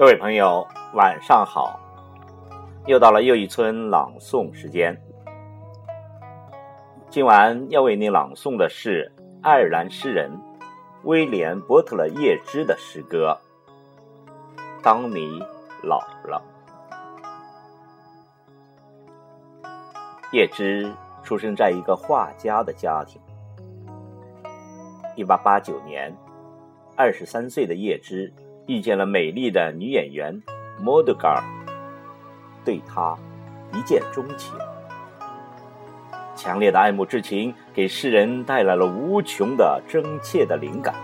各位朋友，晚上好！又到了又一村朗诵时间。今晚要为你朗诵的是爱尔兰诗人威廉·波特勒·叶芝的诗歌《当你老了》。叶芝出生在一个画家的家庭。一八八九年，二十三岁的叶芝。遇见了美丽的女演员莫德嘎尔，对她一见钟情。强烈的爱慕之情给诗人带来了无穷的真切的灵感，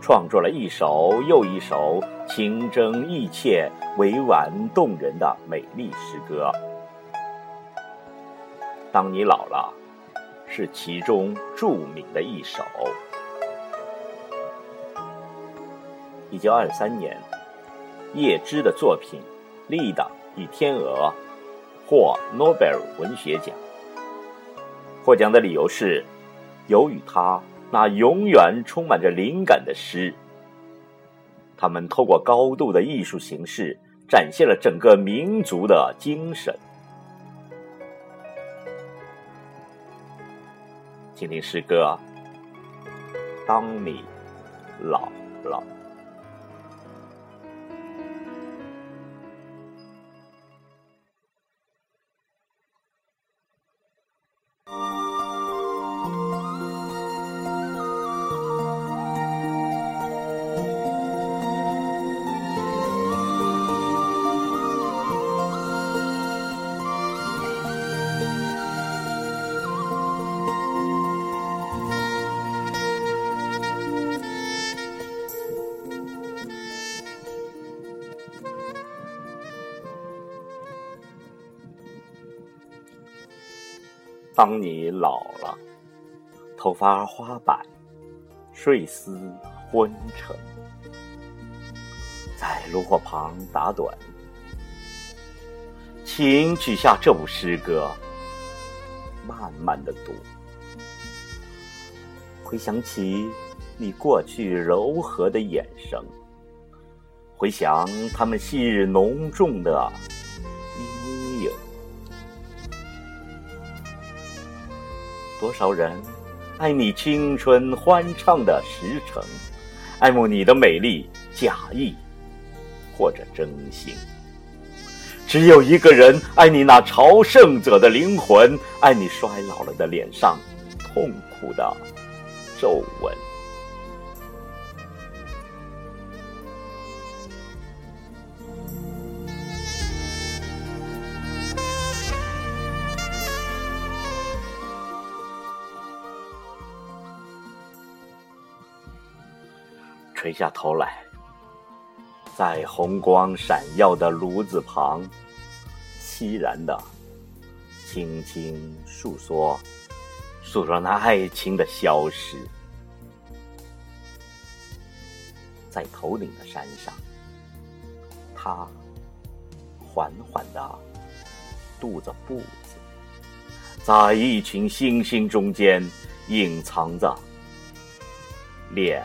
创作了一首又一首情真意切、委婉动人的美丽诗歌。当你老了，是其中著名的一首。一九二三年，叶芝的作品《丽达与天鹅》获诺贝尔文学奖。获奖的理由是，由于他那永远充满着灵感的诗，他们透过高度的艺术形式，展现了整个民族的精神。请听诗歌：当你老了。当你老了，头发花白，睡思昏沉，在炉火旁打盹，请取下这部诗歌，慢慢的读，回想起你过去柔和的眼神，回想他们昔日浓重的多少人爱你青春欢畅的时辰，爱慕你的美丽，假意或者真心。只有一个人爱你那朝圣者的灵魂，爱你衰老了的脸上痛苦的皱纹。垂下头来，在红光闪耀的炉子旁，凄然的轻轻诉说，诉说那爱情的消失。在头顶的山上，他缓缓的踱着步子，在一群星星中间隐藏着脸。